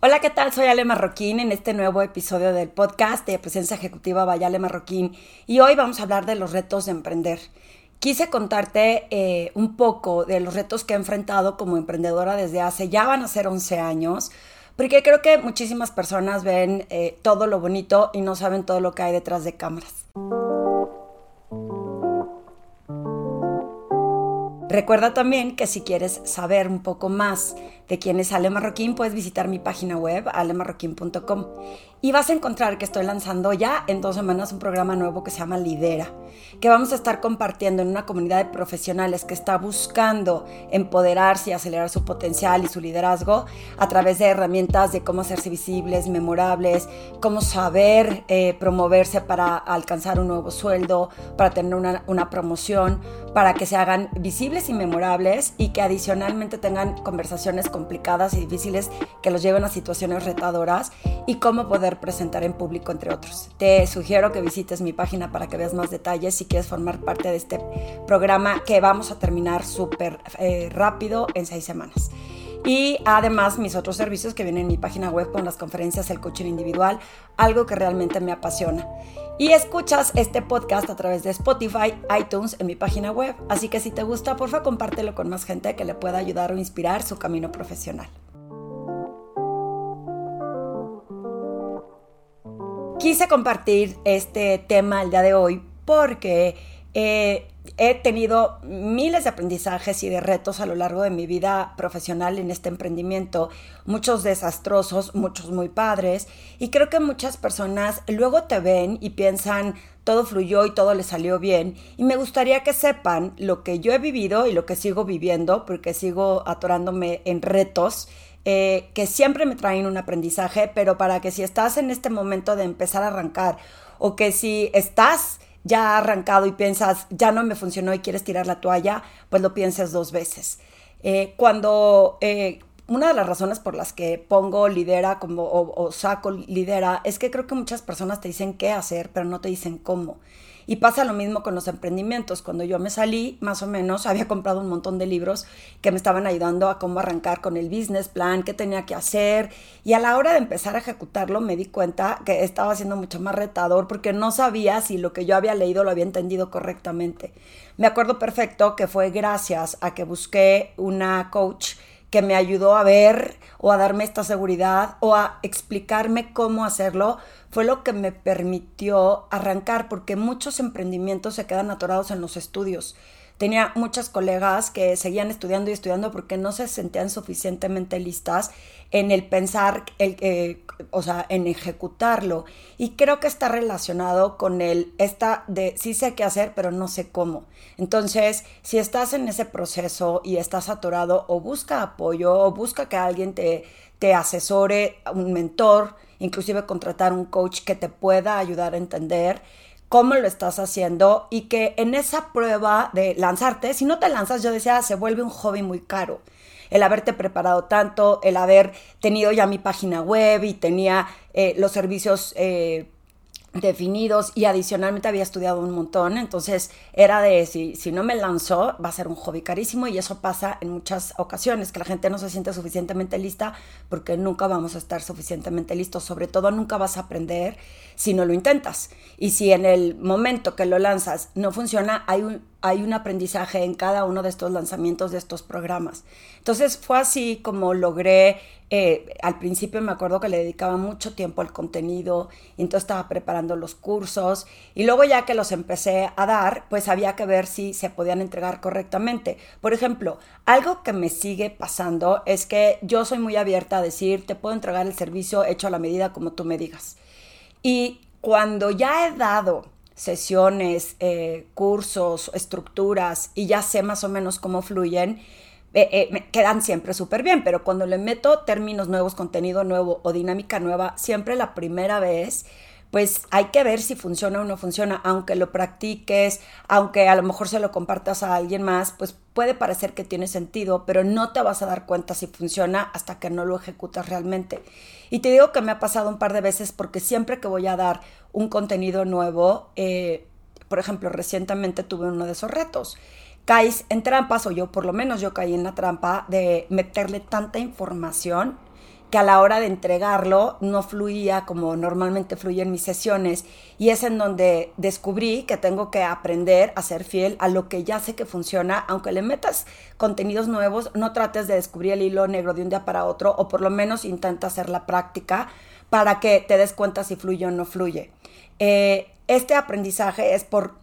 Hola, ¿qué tal? Soy Ale Marroquín en este nuevo episodio del podcast de Presencia Ejecutiva by Ale Marroquín y hoy vamos a hablar de los retos de emprender. Quise contarte eh, un poco de los retos que he enfrentado como emprendedora desde hace, ya van a ser 11 años, porque creo que muchísimas personas ven eh, todo lo bonito y no saben todo lo que hay detrás de cámaras. Recuerda también que si quieres saber un poco más de quién es Ale Marroquín, puedes visitar mi página web, alemarroquín.com. Y vas a encontrar que estoy lanzando ya en dos semanas un programa nuevo que se llama Lidera, que vamos a estar compartiendo en una comunidad de profesionales que está buscando empoderarse y acelerar su potencial y su liderazgo a través de herramientas de cómo hacerse visibles, memorables, cómo saber eh, promoverse para alcanzar un nuevo sueldo, para tener una, una promoción, para que se hagan visibles y memorables y que adicionalmente tengan conversaciones complicadas y difíciles que los lleven a situaciones retadoras y cómo poder presentar en público, entre otros. Te sugiero que visites mi página para que veas más detalles si quieres formar parte de este programa que vamos a terminar súper eh, rápido en seis semanas. Y además mis otros servicios que vienen en mi página web con las conferencias, el coaching individual, algo que realmente me apasiona. Y escuchas este podcast a través de Spotify, iTunes, en mi página web. Así que si te gusta, porfa, compártelo con más gente que le pueda ayudar o inspirar su camino profesional. Quise compartir este tema el día de hoy porque eh, he tenido miles de aprendizajes y de retos a lo largo de mi vida profesional en este emprendimiento, muchos desastrosos, muchos muy padres, y creo que muchas personas luego te ven y piensan todo fluyó y todo le salió bien, y me gustaría que sepan lo que yo he vivido y lo que sigo viviendo, porque sigo atorándome en retos. Eh, que siempre me traen un aprendizaje, pero para que si estás en este momento de empezar a arrancar o que si estás ya ha arrancado y piensas, ya no me funcionó y quieres tirar la toalla, pues lo pienses dos veces. Eh, cuando eh, una de las razones por las que pongo lidera como, o, saco lidera es que creo que muchas personas te dicen qué hacer, pero no te dicen cómo. Y pasa lo mismo con los emprendimientos. Cuando yo me salí, más o menos, había comprado un montón de libros que me estaban ayudando a cómo arrancar con el business plan, qué tenía que hacer. Y a la hora de empezar a ejecutarlo, me di cuenta que estaba siendo mucho más retador porque no sabía si lo que yo había leído lo había entendido correctamente. Me acuerdo perfecto que fue gracias a que busqué una coach que me ayudó a ver o a darme esta seguridad o a explicarme cómo hacerlo, fue lo que me permitió arrancar, porque muchos emprendimientos se quedan atorados en los estudios. Tenía muchas colegas que seguían estudiando y estudiando porque no se sentían suficientemente listas en el pensar, el, eh, o sea, en ejecutarlo. Y creo que está relacionado con el, esta de sí sé qué hacer, pero no sé cómo. Entonces, si estás en ese proceso y estás atorado, o busca apoyo, o busca que alguien te, te asesore, un mentor, inclusive contratar un coach que te pueda ayudar a entender cómo lo estás haciendo y que en esa prueba de lanzarte, si no te lanzas, yo decía, se vuelve un hobby muy caro. El haberte preparado tanto, el haber tenido ya mi página web y tenía eh, los servicios eh, definidos y adicionalmente había estudiado un montón, entonces era de si, si no me lanzó va a ser un hobby carísimo y eso pasa en muchas ocasiones, que la gente no se siente suficientemente lista porque nunca vamos a estar suficientemente listos, sobre todo nunca vas a aprender si no lo intentas. Y si en el momento que lo lanzas no funciona, hay un, hay un aprendizaje en cada uno de estos lanzamientos de estos programas. Entonces fue así como logré, eh, al principio me acuerdo que le dedicaba mucho tiempo al contenido, y entonces estaba preparando los cursos y luego ya que los empecé a dar, pues había que ver si se podían entregar correctamente. Por ejemplo, algo que me sigue pasando es que yo soy muy abierta a decir, te puedo entregar el servicio hecho a la medida como tú me digas. Y cuando ya he dado sesiones, eh, cursos, estructuras y ya sé más o menos cómo fluyen, eh, eh, me quedan siempre súper bien, pero cuando le meto términos nuevos, contenido nuevo o dinámica nueva, siempre la primera vez pues hay que ver si funciona o no funciona, aunque lo practiques, aunque a lo mejor se lo compartas a alguien más, pues puede parecer que tiene sentido, pero no te vas a dar cuenta si funciona hasta que no lo ejecutas realmente. Y te digo que me ha pasado un par de veces porque siempre que voy a dar un contenido nuevo, eh, por ejemplo, recientemente tuve uno de esos retos. Caes en trampas, o yo por lo menos yo caí en la trampa de meterle tanta información que a la hora de entregarlo no fluía como normalmente fluye en mis sesiones y es en donde descubrí que tengo que aprender a ser fiel a lo que ya sé que funciona, aunque le metas contenidos nuevos, no trates de descubrir el hilo negro de un día para otro o por lo menos intenta hacer la práctica para que te des cuenta si fluye o no fluye. Eh, este aprendizaje es por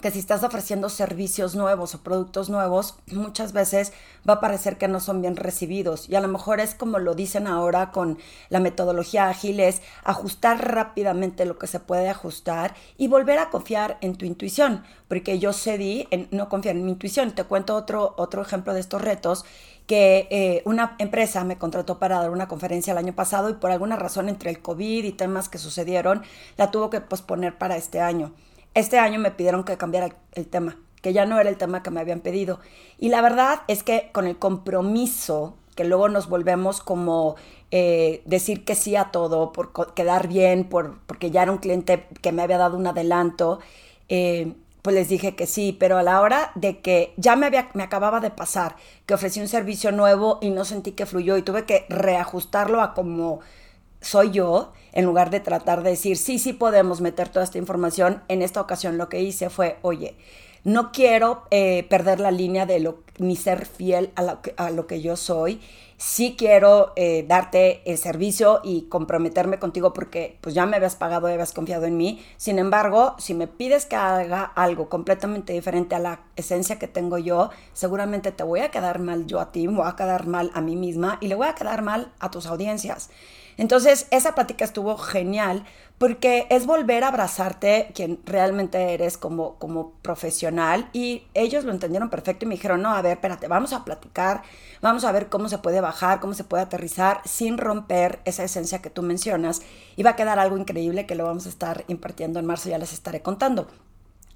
que si estás ofreciendo servicios nuevos o productos nuevos, muchas veces va a parecer que no son bien recibidos. Y a lo mejor es como lo dicen ahora con la metodología ágil, es ajustar rápidamente lo que se puede ajustar y volver a confiar en tu intuición. Porque yo cedí en no confiar en mi intuición. Te cuento otro, otro ejemplo de estos retos que eh, una empresa me contrató para dar una conferencia el año pasado y por alguna razón entre el COVID y temas que sucedieron, la tuvo que posponer para este año. Este año me pidieron que cambiara el, tema, que ya no era el tema que me habían pedido. Y la verdad es que con el compromiso, que luego nos volvemos como eh, decir que sí a todo, por quedar bien, por, porque ya era un cliente que me había dado un adelanto, eh, pues les dije que sí, pero a la hora de que ya me, había, me acababa de pasar, que ofrecí un servicio nuevo y no sentí que fluyó y tuve que reajustarlo a como soy yo, en lugar de tratar de decir, sí, sí podemos meter toda esta información, en esta ocasión lo que hice fue, oye, no quiero eh, perder la línea de lo, ni ser fiel a lo que, a lo que yo soy. Sí quiero eh, darte el servicio y comprometerme contigo porque pues ya me habías pagado y habías confiado en mí. Sin embargo, si me pides que haga algo completamente diferente a la esencia que tengo yo, seguramente te voy a quedar mal yo a ti, me voy a quedar mal a mí misma y le voy a quedar mal a tus audiencias. Entonces, esa plática estuvo genial porque es volver a abrazarte quien realmente eres como, como profesional y ellos lo entendieron perfecto y me dijeron, no, a ver, espérate, vamos a platicar, vamos a ver cómo se puede bajar, cómo se puede aterrizar sin romper esa esencia que tú mencionas y va a quedar algo increíble que lo vamos a estar impartiendo en marzo, ya les estaré contando.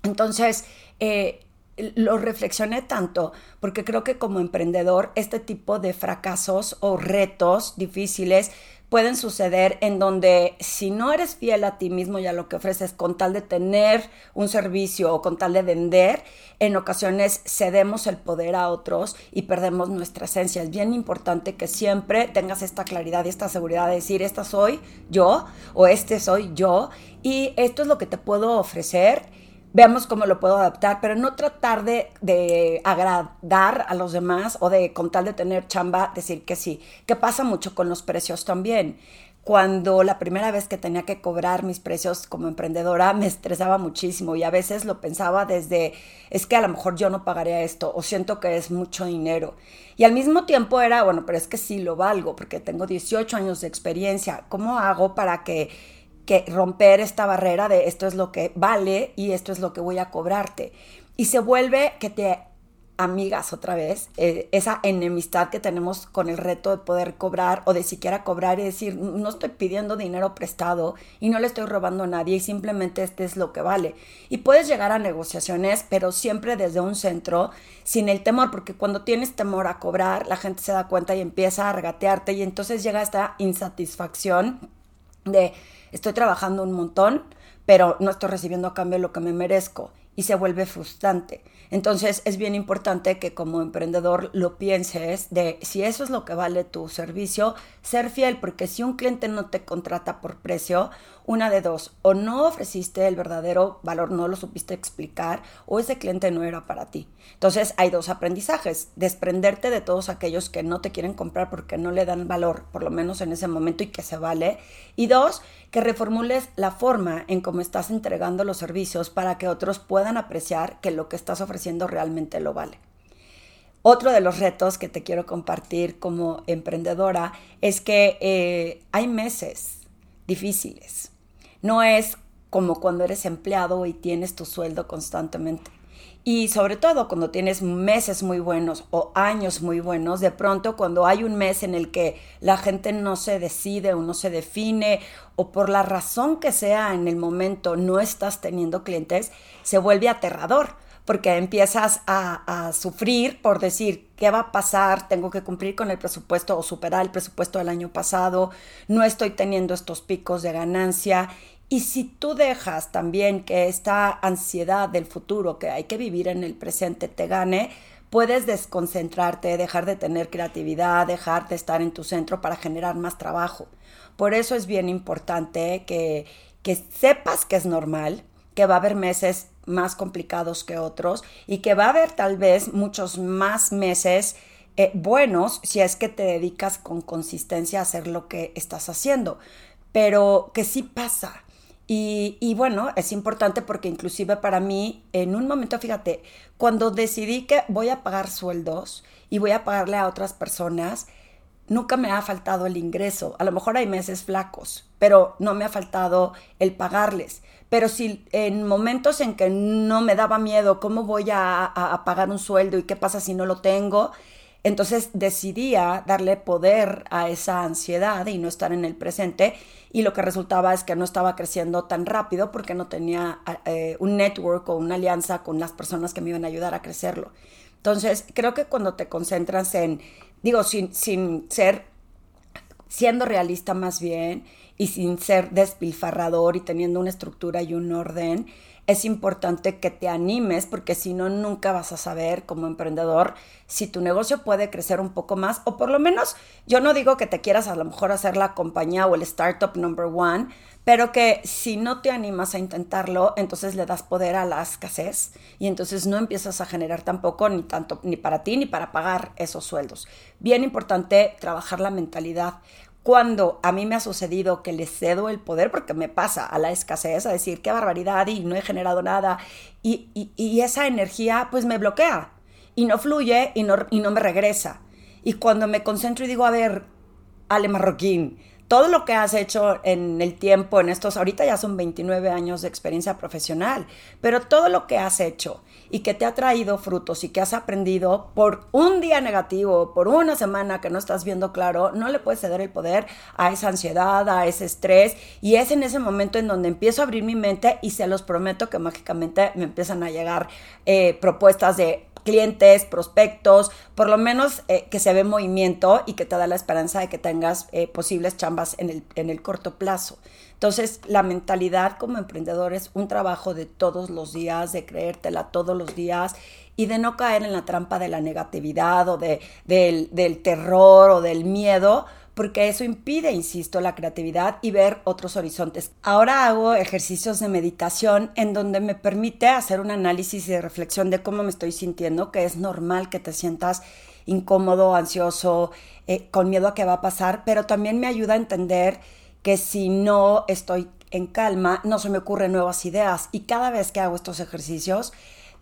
Entonces, eh, lo reflexioné tanto porque creo que como emprendedor este tipo de fracasos o retos difíciles pueden suceder en donde si no eres fiel a ti mismo y a lo que ofreces con tal de tener un servicio o con tal de vender, en ocasiones cedemos el poder a otros y perdemos nuestra esencia. Es bien importante que siempre tengas esta claridad y esta seguridad de decir, esta soy yo o este soy yo y esto es lo que te puedo ofrecer veamos cómo lo puedo adaptar, pero no tratar de, agradar a los demás o de con tal de tener chamba decir que sí, que pasa mucho con los precios también. Cuando la primera vez que tenía que cobrar mis precios como emprendedora me estresaba muchísimo y a veces lo pensaba desde, es que a lo mejor yo no pagaría esto o siento que es mucho dinero. Y al mismo tiempo era, bueno, pero es que sí lo valgo porque tengo 18 años de experiencia. ¿Cómo hago para que que romper esta barrera de esto es lo que vale y esto es lo que voy a cobrarte. Y se vuelve que te amigas otra vez, eh, esa enemistad que tenemos con el reto de poder cobrar o de siquiera cobrar y decir, no estoy pidiendo dinero prestado y no le estoy robando a nadie y simplemente este es lo que vale. Y puedes llegar a negociaciones, pero siempre desde un centro, sin el temor, porque cuando tienes temor a cobrar, la gente se da cuenta y empieza a regatearte y entonces llega esta insatisfacción de estoy trabajando un montón, pero no estoy recibiendo a cambio lo que me merezco y se vuelve frustrante. Entonces es bien importante que como emprendedor lo pienses de si eso es lo que vale tu servicio, ser fiel, porque si un cliente no te contrata por precio, una de dos, o no ofreciste el verdadero valor, no lo supiste explicar, o ese cliente no era para ti. Entonces hay dos aprendizajes, desprenderte de todos aquellos que no te quieren comprar porque no le dan valor, por lo menos en ese momento y que se vale, y dos, que reformules la forma en cómo estás entregando los servicios para que otros puedan apreciar que lo que estás ofreciendo realmente lo vale. Otro de los retos que te quiero compartir como emprendedora es que eh, hay meses difíciles. No es como cuando eres empleado y tienes tu sueldo constantemente. Y sobre todo cuando tienes meses muy buenos o años muy buenos, de pronto cuando hay un mes en el que la gente no se decide o no se define o por la razón que sea en el momento no estás teniendo clientes, se vuelve aterrador porque empiezas a, sufrir por decir, ¿qué va a pasar? Tengo que cumplir con el presupuesto o superar el presupuesto del año pasado, no estoy teniendo estos picos de ganancia y si tú dejas también que esta ansiedad del futuro que hay que vivir en el presente te gane, puedes desconcentrarte, dejar de tener creatividad, dejar de estar en tu centro para generar más trabajo. Por eso es bien importante que, que sepas que es normal, que va a haber meses más complicados que otros y que va a haber tal vez muchos más meses eh, buenos si es que te dedicas con consistencia a hacer lo que estás haciendo, pero que sí pasa. Y, y, bueno, es importante porque inclusive para mí, en un momento, fíjate, cuando decidí que voy a pagar sueldos y voy a pagarle a otras personas, nunca me ha faltado el ingreso. A lo mejor hay meses flacos, pero no me ha faltado el pagarles. Pero si en momentos en que no me daba miedo, ¿cómo voy a, pagar un sueldo y qué pasa si no lo tengo? Entonces decidía darle poder a esa ansiedad y no estar en el presente y lo que resultaba es que no estaba creciendo tan rápido porque no tenía eh, un network o una alianza con las personas que me iban a ayudar a crecerlo. Entonces creo que cuando te concentras en, digo, sin, sin ser, siendo realista más bien y sin ser despilfarrador y teniendo una estructura y un orden, es importante que te animes porque si no, nunca vas a saber como emprendedor si tu negocio puede crecer un poco más o por lo menos yo no digo que te quieras a lo mejor hacer la compañía o el startup number one, pero que si no te animas a intentarlo, entonces le das poder a la escasez y entonces no empiezas a generar tampoco ni tanto ni para ti ni para pagar esos sueldos. Bien importante trabajar la mentalidad cuando a mí me ha sucedido que le cedo el poder, porque me pasa a la escasez, a decir qué barbaridad y no he generado nada, y, esa energía pues me bloquea y no fluye y no, y no me regresa. Y cuando me concentro y digo, a ver, Ale Marroquín, todo lo que has hecho en el tiempo, en estos, ahorita ya son 29 años de experiencia profesional, pero todo lo que has hecho y que te ha traído frutos y que has aprendido por un día negativo, por una semana que no estás viendo claro, no le puedes ceder el poder a esa ansiedad, a ese estrés y es en ese momento en donde empiezo a abrir mi mente y se los prometo que mágicamente me empiezan a llegar eh, propuestas de clientes, prospectos, por lo menos eh, que se ve movimiento y que te da la esperanza de que tengas eh, posibles chambas en el, en el corto plazo. Entonces, la mentalidad como emprendedor es un trabajo de todos los días, de creértela todos los días y de no caer en la trampa de la negatividad o de, del, del terror o del miedo, porque eso impide, insisto, la creatividad y ver otros horizontes. Ahora hago ejercicios de meditación en donde me permite hacer un análisis y reflexión de cómo me estoy sintiendo, que es normal que te sientas incómodo, ansioso, eh, con miedo a qué va a pasar, pero también me ayuda a entender que si no estoy en calma, no se me ocurren nuevas ideas. Y cada vez que hago estos ejercicios,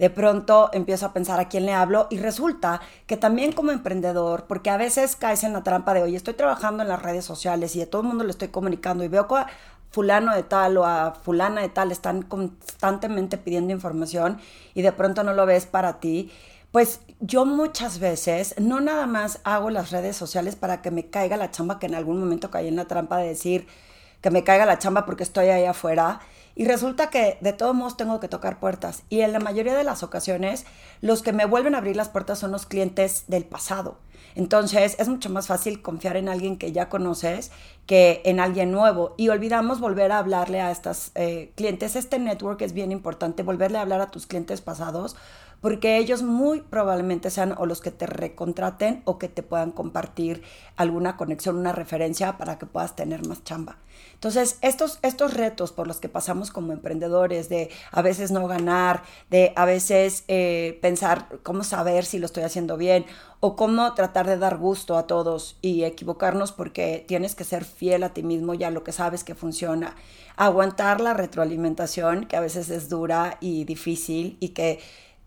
de pronto empiezo a pensar a quién le hablo y resulta que también como emprendedor, porque a veces caes en la trampa de, oye, estoy trabajando en las redes sociales y a todo el mundo le estoy comunicando y veo que a fulano de tal o a fulana de tal están constantemente pidiendo información y de pronto no lo ves para ti. Pues yo muchas veces no nada más hago las redes sociales para que me caiga la chamba que en algún momento caí en la trampa de decir que me caiga la chamba porque estoy ahí afuera y resulta que de todos modos tengo que tocar puertas. Y en la mayoría de las ocasiones, los que me vuelven a abrir las puertas son los clientes del pasado. Entonces es mucho más fácil confiar en alguien que ya conoces que en alguien nuevo. Y olvidamos volver a hablarle a estos eh, clientes. Este network es bien importante, volverle a hablar a tus clientes pasados, porque ellos muy probablemente sean o los que te recontraten o que te puedan compartir alguna conexión, una referencia para que puedas tener más chamba. Entonces, estos, estos retos por los que pasamos como emprendedores, de a veces no ganar, de a veces eh, pensar cómo saber si lo estoy haciendo bien o cómo tratar de dar gusto a todos y equivocarnos porque tienes que ser fiel a ti mismo y a lo que sabes que funciona. Aguantar la retroalimentación, que a veces es dura y difícil y que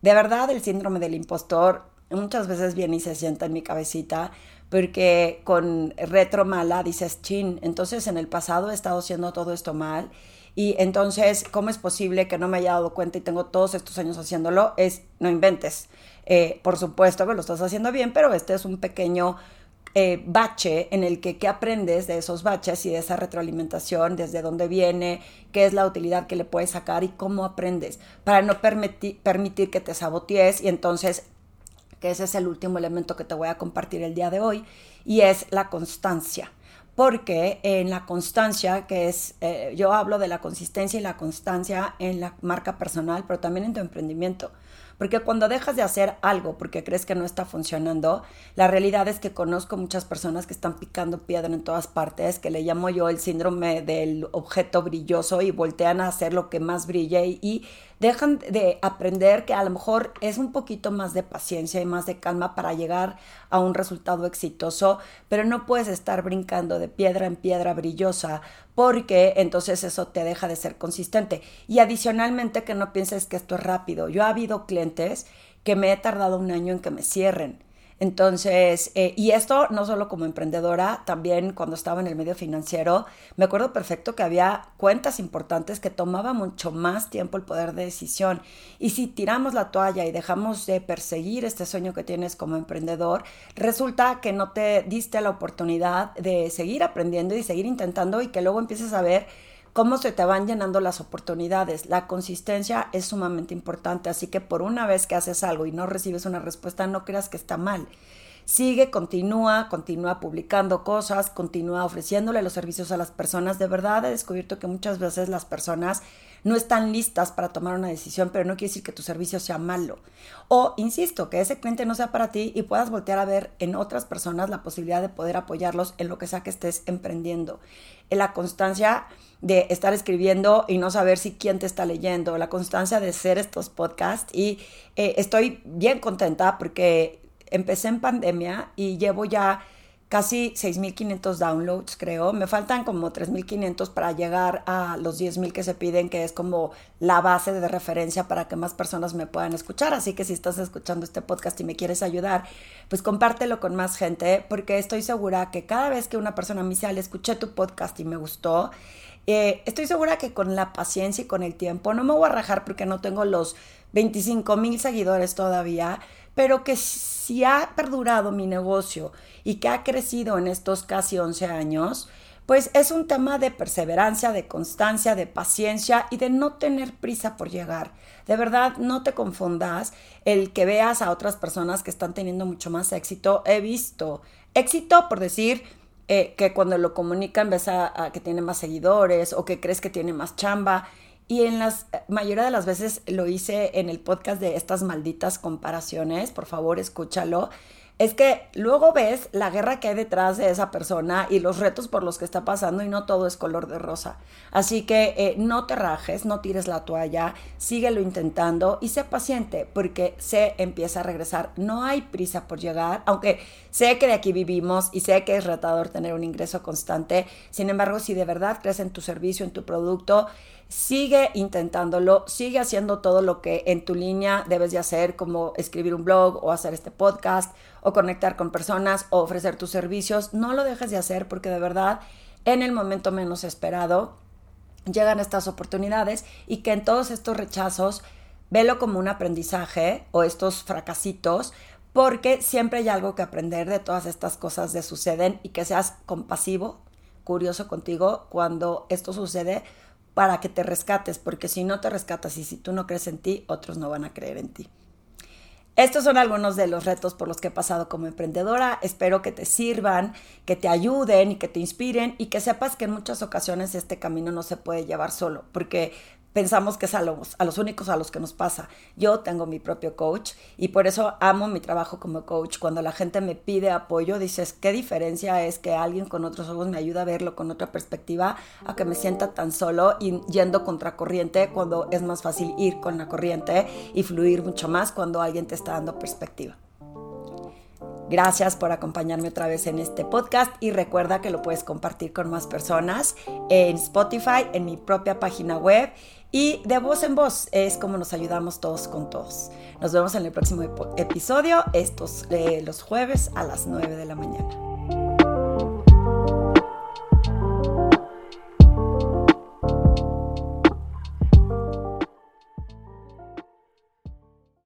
de verdad el síndrome del impostor muchas veces viene y se sienta en mi cabecita porque con retro mala dices, chin, entonces en el pasado he estado haciendo todo esto mal y entonces, ¿cómo es posible que no me haya dado cuenta y tengo todos estos años haciéndolo? Es, no inventes. Eh, por supuesto que lo estás haciendo bien, pero este es un pequeño eh, bache en el que qué aprendes de esos baches y de esa retroalimentación, desde dónde viene, qué es la utilidad que le puedes sacar y cómo aprendes, para no permitir que te sabotees y entonces que ese es el último elemento que te voy a compartir el día de hoy, y es la constancia. Porque en la constancia, que es, eh, yo hablo de la consistencia y la constancia en la marca personal, pero también en tu emprendimiento. Porque cuando dejas de hacer algo porque crees que no está funcionando, la realidad es que conozco muchas personas que están picando piedra en todas partes, que le llamo yo el síndrome del objeto brilloso y voltean a hacer lo que más brille y dejan de aprender que a lo mejor es un poquito más de paciencia y más de calma para llegar a un resultado exitoso, pero no puedes estar brincando de piedra en piedra brillosa porque entonces eso te deja de ser consistente. Y adicionalmente que no pienses que esto es rápido. Yo ha habido clientes que me he tardado un año en que me cierren entonces, eh, y esto no solo como emprendedora, también cuando estaba en el medio financiero, me acuerdo perfecto que había cuentas importantes que tomaba mucho más tiempo el poder de decisión. Y si tiramos la toalla y dejamos de perseguir este sueño que tienes como emprendedor, resulta que no te diste la oportunidad de seguir aprendiendo y seguir intentando y que luego empieces a ver cómo se te van llenando las oportunidades. La consistencia es sumamente importante, así que por una vez que haces algo y no recibes una respuesta, no creas que está mal. Sigue, continúa, continúa publicando cosas, continúa ofreciéndole los servicios a las personas. De verdad he descubierto que muchas veces las personas no están listas para tomar una decisión, pero no quiere decir que tu servicio sea malo. O, insisto, que ese cliente no sea para ti y puedas voltear a ver en otras personas la posibilidad de poder apoyarlos en lo que sea que estés emprendiendo. En la constancia de estar escribiendo y no saber si quién te está leyendo, la constancia de hacer estos podcasts y eh, estoy bien contenta porque empecé en pandemia y llevo ya casi 6.500 downloads, creo. Me faltan como 3.500 para llegar a los 10.000 que se piden, que es como la base de referencia para que más personas me puedan escuchar. Así que si estás escuchando este podcast y me quieres ayudar, pues compártelo con más gente, porque estoy segura que cada vez que una persona me dice, escuché tu podcast y me gustó, eh, estoy segura que con la paciencia y con el tiempo, no me voy a rajar porque no tengo los 25 mil seguidores todavía, pero que si ha perdurado mi negocio y que ha crecido en estos casi 11 años, pues es un tema de perseverancia, de constancia, de paciencia y de no tener prisa por llegar. De verdad, no te confundas el que veas a otras personas que están teniendo mucho más éxito. He visto éxito por decir eh, que cuando lo comunican ves a, a, que tiene más seguidores o que crees que tiene más chamba. Y en la mayoría de las veces lo hice en el podcast de estas malditas comparaciones. Por favor, escúchalo es que luego ves la guerra que hay detrás de esa persona y los retos por los que está pasando y no todo es color de rosa. Así que eh, no te rajes, no tires la toalla, síguelo intentando y sé paciente porque se empieza a regresar. No hay prisa por llegar, aunque sé que de aquí vivimos y sé que es retador tener un ingreso constante. Sin embargo, si de verdad crees en tu servicio, en tu producto, sigue intentándolo, sigue haciendo todo lo que en tu línea debes de hacer, como escribir un blog o hacer este podcast o conectar con personas o ofrecer tus servicios. No lo dejes de hacer porque de verdad en el momento menos esperado llegan estas oportunidades y que en todos estos rechazos velo como un aprendizaje o estos fracasitos porque siempre hay algo que aprender de todas estas cosas que suceden y que seas compasivo, curioso contigo cuando esto sucede para que te rescates, porque si no te rescatas y si tú no crees en ti, otros no van a creer en ti. Estos son algunos de los retos por los que he pasado como emprendedora. Espero que te sirvan, que te ayuden y que te inspiren y que sepas que en muchas ocasiones este camino no se puede llevar solo, porque pensamos que es a los, a los únicos a los que nos pasa. Yo tengo mi propio coach y por eso amo mi trabajo como coach. Cuando la gente me pide apoyo, dices, ¿qué diferencia es que alguien con otros ojos me ayuda a verlo con otra perspectiva a que me sienta tan solo y yendo contracorriente cuando es más fácil ir con la corriente y fluir mucho más cuando alguien te está dando perspectiva? Gracias por acompañarme otra vez en este podcast y recuerda que lo puedes compartir con más personas en Spotify, en mi propia página web y de voz en voz es como nos ayudamos todos con todos. Nos vemos en el próximo episodio, estos eh, los jueves a las 9 de la mañana.